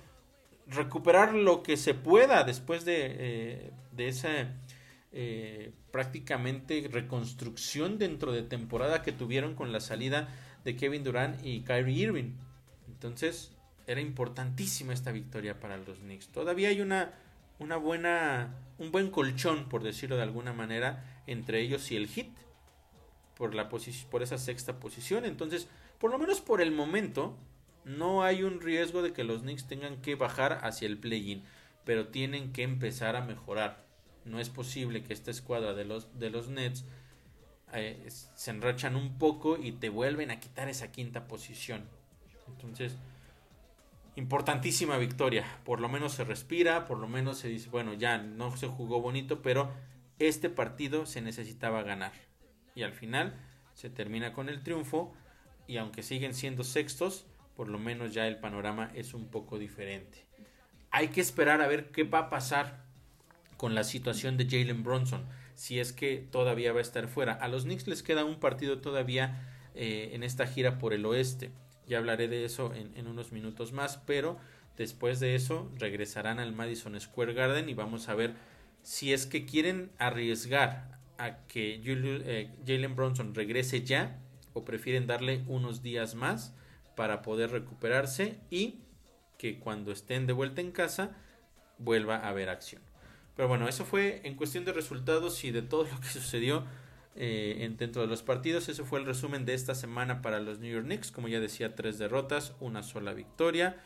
recuperar lo que se pueda después de, eh, de esa eh, prácticamente reconstrucción dentro de temporada que tuvieron con la salida de Kevin Durant y Kyrie Irving. Entonces era importantísima esta victoria para los Knicks. Todavía hay una, una buena, un buen colchón, por decirlo de alguna manera, entre ellos y el Hit por, la por esa sexta posición. Entonces, por lo menos por el momento, no hay un riesgo de que los Knicks tengan que bajar hacia el play-in, pero tienen que empezar a mejorar. No es posible que esta escuadra de los, de los Nets eh, se enrachan un poco y te vuelven a quitar esa quinta posición. Entonces, importantísima victoria. Por lo menos se respira, por lo menos se dice, bueno, ya no se jugó bonito, pero este partido se necesitaba ganar. Y al final se termina con el triunfo y aunque siguen siendo sextos, por lo menos ya el panorama es un poco diferente. Hay que esperar a ver qué va a pasar con la situación de Jalen Bronson, si es que todavía va a estar fuera. A los Knicks les queda un partido todavía eh, en esta gira por el oeste. Ya hablaré de eso en, unos minutos más, pero después de eso regresarán al Madison Square Garden y vamos a ver si es que quieren arriesgar a que eh, Jalen Bronson regrese ya o prefieren darle unos días más para poder recuperarse y que cuando estén de vuelta en casa vuelva a haber acción. Pero bueno, eso fue en cuestión de resultados y de todo lo que sucedió eh, dentro de los partidos. Eso fue el resumen de esta semana para los New York Knicks. Como ya decía, tres derrotas, una sola victoria.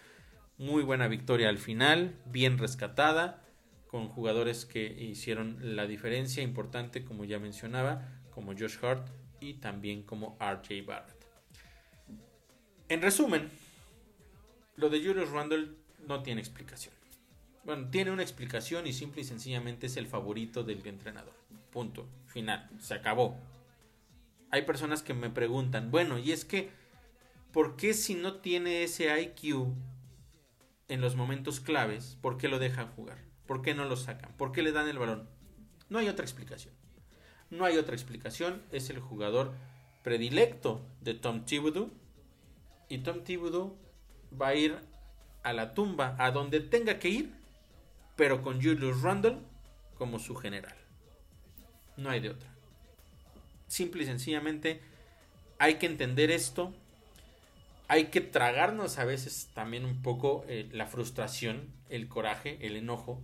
Muy buena victoria al final, bien rescatada, con jugadores que hicieron la diferencia importante, como ya mencionaba, como Josh Hart y también como RJ Barrett. En resumen, lo de Julius Randle no tiene explicación. Bueno, tiene una explicación y simple y sencillamente es el favorito del entrenador. Punto. Final. Se acabó. Hay personas que me preguntan, bueno, y es que, ¿por qué si no tiene ese IQ en los momentos claves, por qué lo dejan jugar? ¿Por qué no lo sacan? ¿Por qué le dan el balón? No hay otra explicación. No hay otra explicación. Es el jugador predilecto de Tom Thibodeau. Y Tom Thibodeau va a ir a la tumba, a donde tenga que ir, pero con Julius Randle como su general. No hay de otra. Simple y sencillamente hay que entender esto. Hay que tragarnos a veces también un poco eh, la frustración, el coraje, el enojo,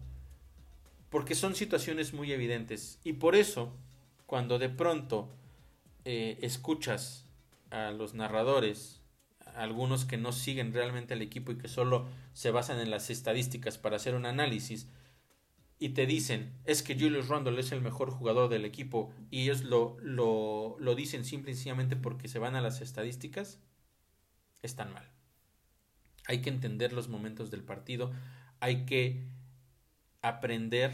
porque son situaciones muy evidentes. Y por eso, cuando de pronto eh, escuchas a los narradores, algunos que no siguen realmente al equipo y que solo se basan en las estadísticas para hacer un análisis, y te dicen es que Julius Randle es el mejor jugador del equipo y ellos lo, lo, lo dicen simple y sencillamente porque se van a las estadísticas, están mal. Hay que entender los momentos del partido, hay que aprender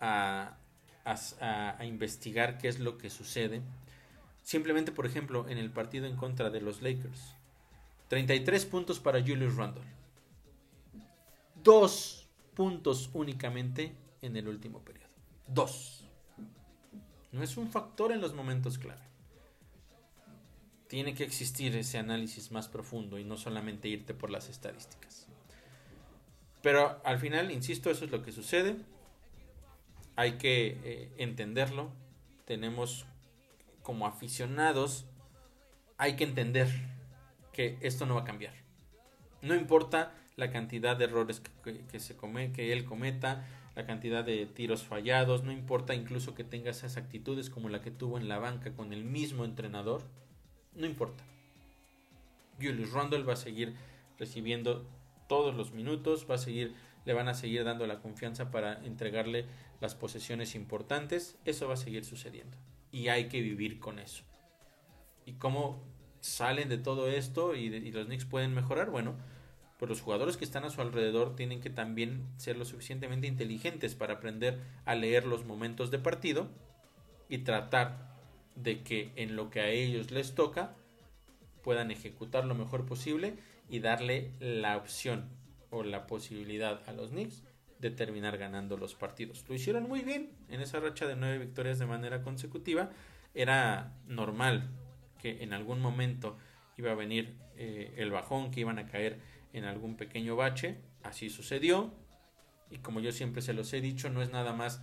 a, a, investigar qué es lo que sucede. Simplemente, por ejemplo, en el partido en contra de los Lakers. 33 puntos para Julius Randle. Dos puntos únicamente en el último periodo. Dos. No es un factor en los momentos clave. Tiene que existir ese análisis más profundo y no solamente irte por las estadísticas. Pero al final, insisto, eso es lo que sucede. Hay que eh, entenderlo. Tenemos como aficionados, hay que entender que esto no va a cambiar. No importa la cantidad de errores que, se que él cometa, la cantidad de tiros fallados, no importa incluso que tenga esas actitudes como la que tuvo en la banca con el mismo entrenador, no importa. Julius Randle va a seguir recibiendo todos los minutos, va a seguir, le van a seguir dando la confianza para entregarle las posesiones importantes, eso va a seguir sucediendo y hay que vivir con eso. ¿Y cómo salen de todo esto y, y los Knicks pueden mejorar? Bueno, pues los jugadores que están a su alrededor tienen que también ser lo suficientemente inteligentes para aprender a leer los momentos de partido y tratar de que en lo que a ellos les toca puedan ejecutar lo mejor posible y darle la opción o la posibilidad a los Knicks de terminar ganando los partidos. Lo hicieron muy bien en esa racha de nueve victorias de manera consecutiva. Era normal que en algún momento iba a venir eh, el bajón, que iban a caer en algún pequeño bache, así sucedió, y como yo siempre se los he dicho, no es nada más,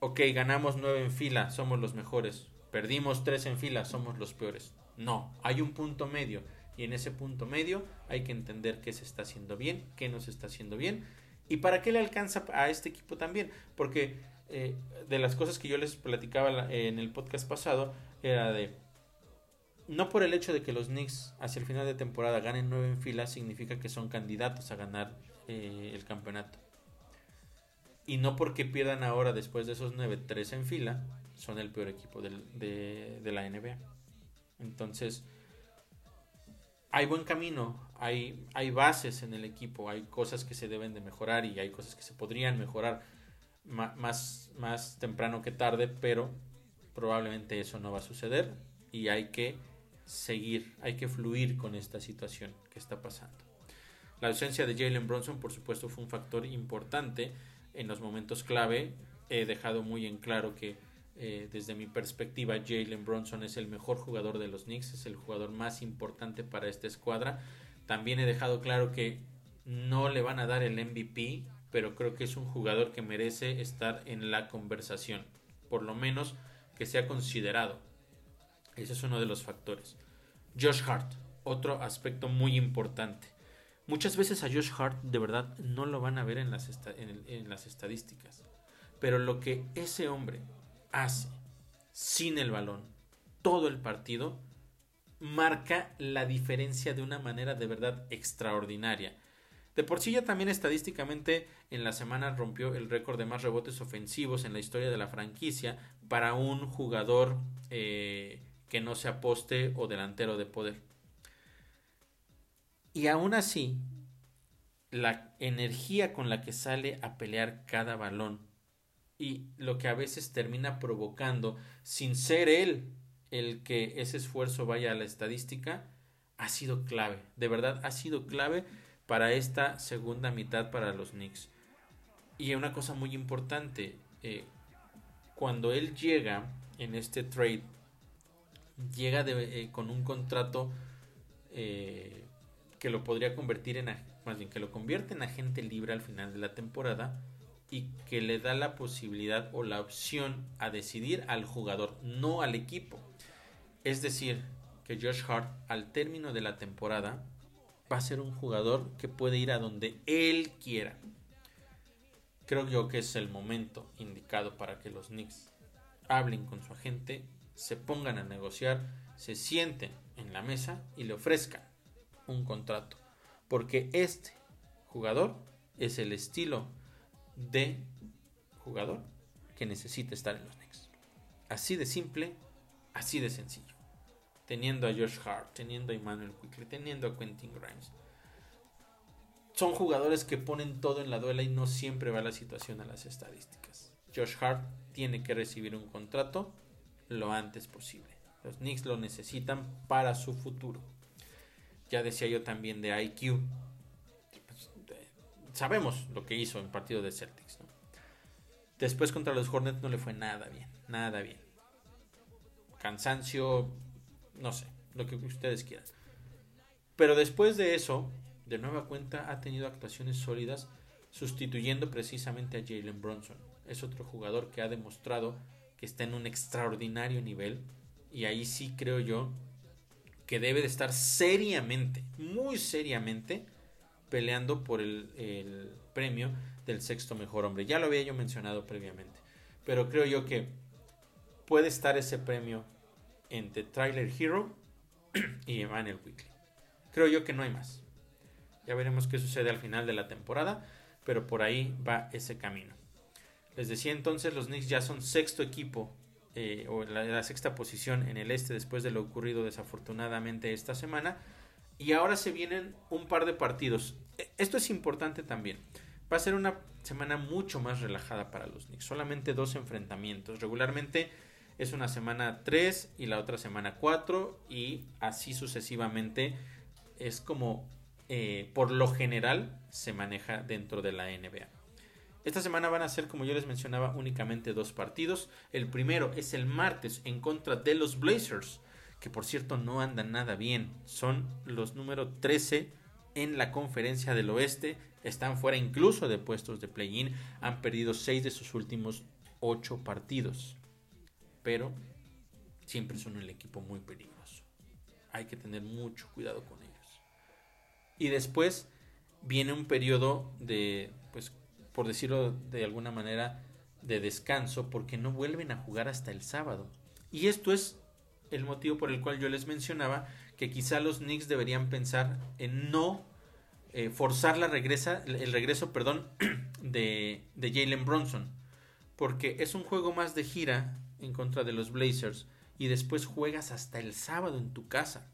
ok, ganamos nueve en fila, somos los mejores, perdimos tres en fila, somos los peores. No, hay un punto medio, y en ese punto medio hay que entender qué se está haciendo bien, qué no se está haciendo bien, y para qué le alcanza a este equipo también, porque eh, de las cosas que yo les platicaba en el podcast pasado, era de no por el hecho de que los Knicks hacia el final de temporada ganen nueve en fila significa que son candidatos a ganar eh, el campeonato. Y no porque pierdan ahora después de esos nueve, tres en fila, son el peor equipo de la NBA. Entonces, hay buen camino, hay, bases en el equipo, hay cosas que se deben de mejorar y hay cosas que se podrían mejorar más, más temprano que tarde, pero probablemente eso no va a suceder y hay que seguir, hay que fluir con esta situación que está pasando. La ausencia de Jalen Bronson, por supuesto, fue un factor importante en los momentos clave. He dejado muy en claro que eh, desde mi perspectiva Jalen Bronson es el mejor jugador de los Knicks, es el jugador más importante para esta escuadra. También he dejado claro que no le van a dar el MVP, pero creo que es un jugador que merece estar en la conversación, por lo menos que sea considerado. Ese es uno de los factores. Josh Hart, otro aspecto muy importante. Muchas veces a Josh Hart de verdad no lo van a ver en las, en las estadísticas, pero lo que ese hombre hace sin el balón todo el partido marca la diferencia de una manera de verdad extraordinaria. De por sí ya también estadísticamente en la semana rompió el récord de más rebotes ofensivos en la historia de la franquicia para un jugador eh, que no sea poste o delantero de poder. Y aún así, la energía con la que sale a pelear cada balón y lo que a veces termina provocando, sin ser él el que ese esfuerzo vaya a la estadística, ha sido clave. De verdad, ha sido clave para esta segunda mitad para los Knicks. Y una cosa muy importante, eh, cuando él llega en este trade, llega eh, con un contrato eh, que lo podría convertir en, más bien que lo convierte en agente libre al final de la temporada y que le da la posibilidad o la opción a decidir al jugador, no al equipo. Es decir, que Josh Hart al término de la temporada va a ser un jugador que puede ir a donde él quiera. Creo yo que es el momento indicado para que los Knicks hablen con su agente, se pongan a negociar, se sienten en la mesa y le ofrezcan un contrato. Porque este jugador es el estilo de jugador que necesita estar en los Knicks. Así de simple, así de sencillo teniendo a Josh Hart, teniendo a Emmanuel Quickly, teniendo a Quentin Grimes. Son jugadores que ponen todo en la duela y no siempre va la situación a las estadísticas. Josh Hart tiene que recibir un contrato lo antes posible. Los Knicks lo necesitan para su futuro. Ya decía yo también de IQ. Sabemos lo que hizo en partido de Celtics. Después contra los Hornets no le fue nada bien. Nada bien. Cansancio, no sé, lo que ustedes quieran. Pero después de eso, de nueva cuenta, ha tenido actuaciones sólidas sustituyendo precisamente a Jalen Bronson. Es otro jugador que ha demostrado que está en un extraordinario nivel y ahí sí creo yo que debe de estar seriamente, muy seriamente, peleando por el, premio del sexto mejor hombre. Ya lo había yo mencionado previamente, pero creo yo que puede estar ese premio entre Trailer Hero y Emmanuel Weekly. Creo yo que no hay más. Ya veremos qué sucede al final de la temporada, pero por ahí va ese camino. Les decía entonces, los Knicks ya son sexto equipo eh, o la, sexta posición en el este después de lo ocurrido desafortunadamente esta semana. Y ahora se vienen un par de partidos. E, esto es importante también. Va a ser una semana mucho más relajada para los Knicks. Solamente dos enfrentamientos. Regularmente es una semana 3 y la otra semana 4 y así sucesivamente es como eh, por lo general se maneja dentro de la NBA. Esta semana van a ser, como yo les mencionaba, únicamente dos partidos. El primero es el martes en contra de los Blazers, que por cierto no andan nada bien. Son los número 13 en la conferencia del oeste. Están fuera incluso de puestos de play-in. Han perdido 6 de sus últimos 8 partidos pero siempre son el equipo muy peligroso. Hay que tener mucho cuidado con ellos. Y después viene un periodo de, pues, por decirlo de alguna manera, de descanso, porque no vuelven a jugar hasta el sábado. Y esto es el motivo por el cual yo les mencionaba que quizá los Knicks deberían pensar en no eh, forzar la regresa, el regreso perdón, de, de Jalen Bronson. Porque es un juego más de gira en contra de los Blazers y después juegas hasta el sábado en tu casa.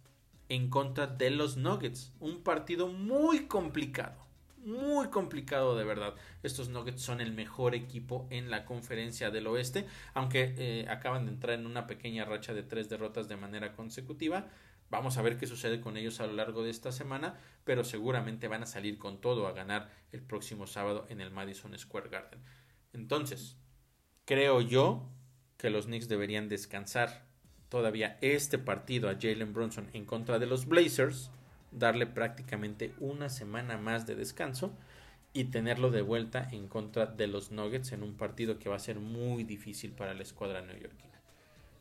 en contra de los Nuggets. Un partido muy complicado. Muy complicado de verdad. Estos Nuggets son el mejor equipo en la conferencia del oeste. Aunque eh, acaban de entrar en una pequeña racha de tres derrotas de manera consecutiva. Vamos a ver qué sucede con ellos a lo largo de esta semana. Pero seguramente van a salir con todo a ganar el próximo sábado en el Madison Square Garden. Entonces, creo yo que los Knicks deberían descansar todavía este partido a Jalen Brunson en contra de los Blazers, darle prácticamente una semana más de descanso y tenerlo de vuelta en contra de los Nuggets en un partido que va a ser muy difícil para la escuadra neoyorquina.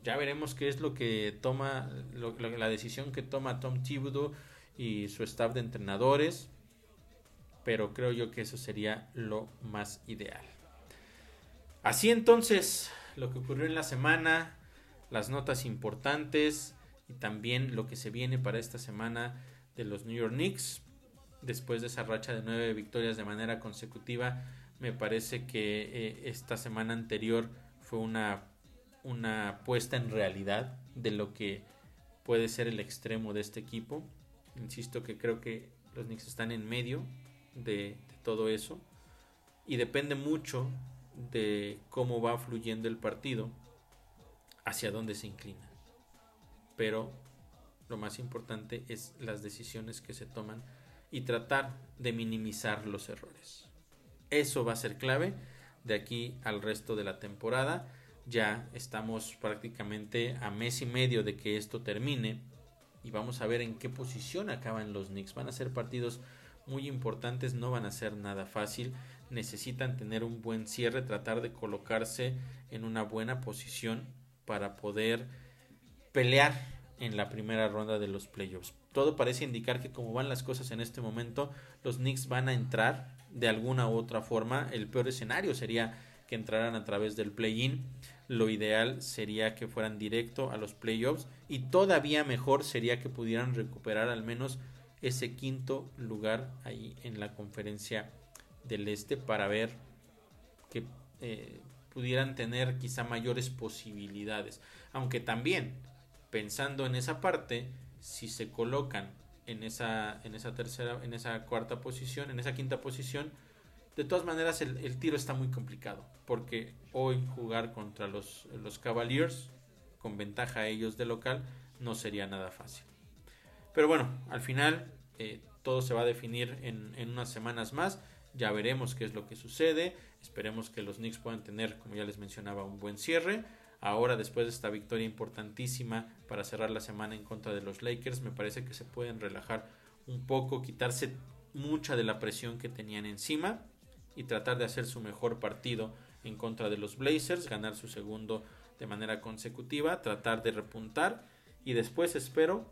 Ya veremos qué es lo que toma, la decisión que toma Tom Thibodeau y su staff de entrenadores, pero creo yo que eso sería lo más ideal. Así entonces, lo que ocurrió en la semana, las notas importantes y también lo que se viene para esta semana de los New York Knicks. Después de esa racha de nueve victorias de manera consecutiva, me parece que eh, esta semana anterior fue una, una puesta en realidad de lo que puede ser el extremo de este equipo. Insisto que creo que los Knicks están en medio de, de todo eso y depende mucho de cómo va fluyendo el partido hacia dónde se inclina. Pero lo más importante es las decisiones que se toman y tratar de minimizar los errores. Eso va a ser clave de aquí al resto de la temporada. Ya estamos prácticamente a mes y medio de que esto termine y vamos a ver en qué posición acaban los Knicks. Van a ser partidos muy importantes, no van a ser nada fácil. Necesitan tener un buen cierre, tratar de colocarse en una buena posición para poder pelear en la primera ronda de los playoffs. Todo parece indicar que como van las cosas en este momento, los Knicks van a entrar de alguna u otra forma. El peor escenario sería que entraran a través del play-in. Lo ideal sería que fueran directo a los playoffs y todavía mejor sería que pudieran recuperar al menos ese quinto lugar ahí en la conferencia del este para ver que eh, pudieran tener quizá mayores posibilidades. Aunque también, pensando en esa parte, si se colocan en esa, en esa tercera, en esa cuarta posición, en esa quinta posición, de todas maneras el, tiro está muy complicado. Porque hoy jugar contra los, los Cavaliers, con ventaja a ellos de local, no sería nada fácil. Pero bueno, al final eh, todo se va a definir en, en unas semanas más. Ya veremos qué es lo que sucede. Esperemos que los Knicks puedan tener, como ya les mencionaba, un buen cierre. Ahora, después de esta victoria importantísima para cerrar la semana en contra de los Lakers, me parece que se pueden relajar un poco, quitarse mucha de la presión que tenían encima y tratar de hacer su mejor partido en contra de los Blazers, ganar su segundo de manera consecutiva, tratar de repuntar y después espero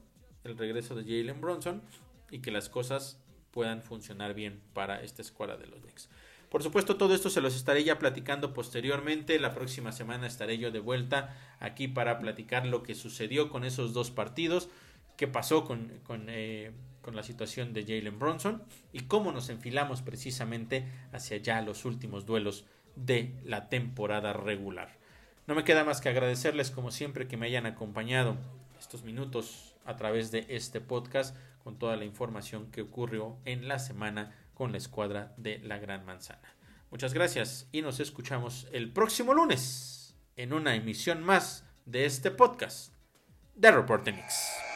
el regreso de Jalen Bronson y que las cosas puedan funcionar bien para esta escuadra de los Knicks. Por supuesto, todo esto se los estaré ya platicando posteriormente. La próxima semana estaré yo de vuelta aquí para platicar lo que sucedió con esos dos partidos, qué pasó con, con, eh, con la situación de Jalen Bronson y cómo nos enfilamos precisamente hacia ya los últimos duelos de la temporada regular. No me queda más que agradecerles como siempre que me hayan acompañado estos minutos a través de este podcast con toda la información que ocurrió en la semana con la escuadra de la Gran Manzana. Muchas gracias y nos escuchamos el próximo lunes en una emisión más de este podcast de Reportenix.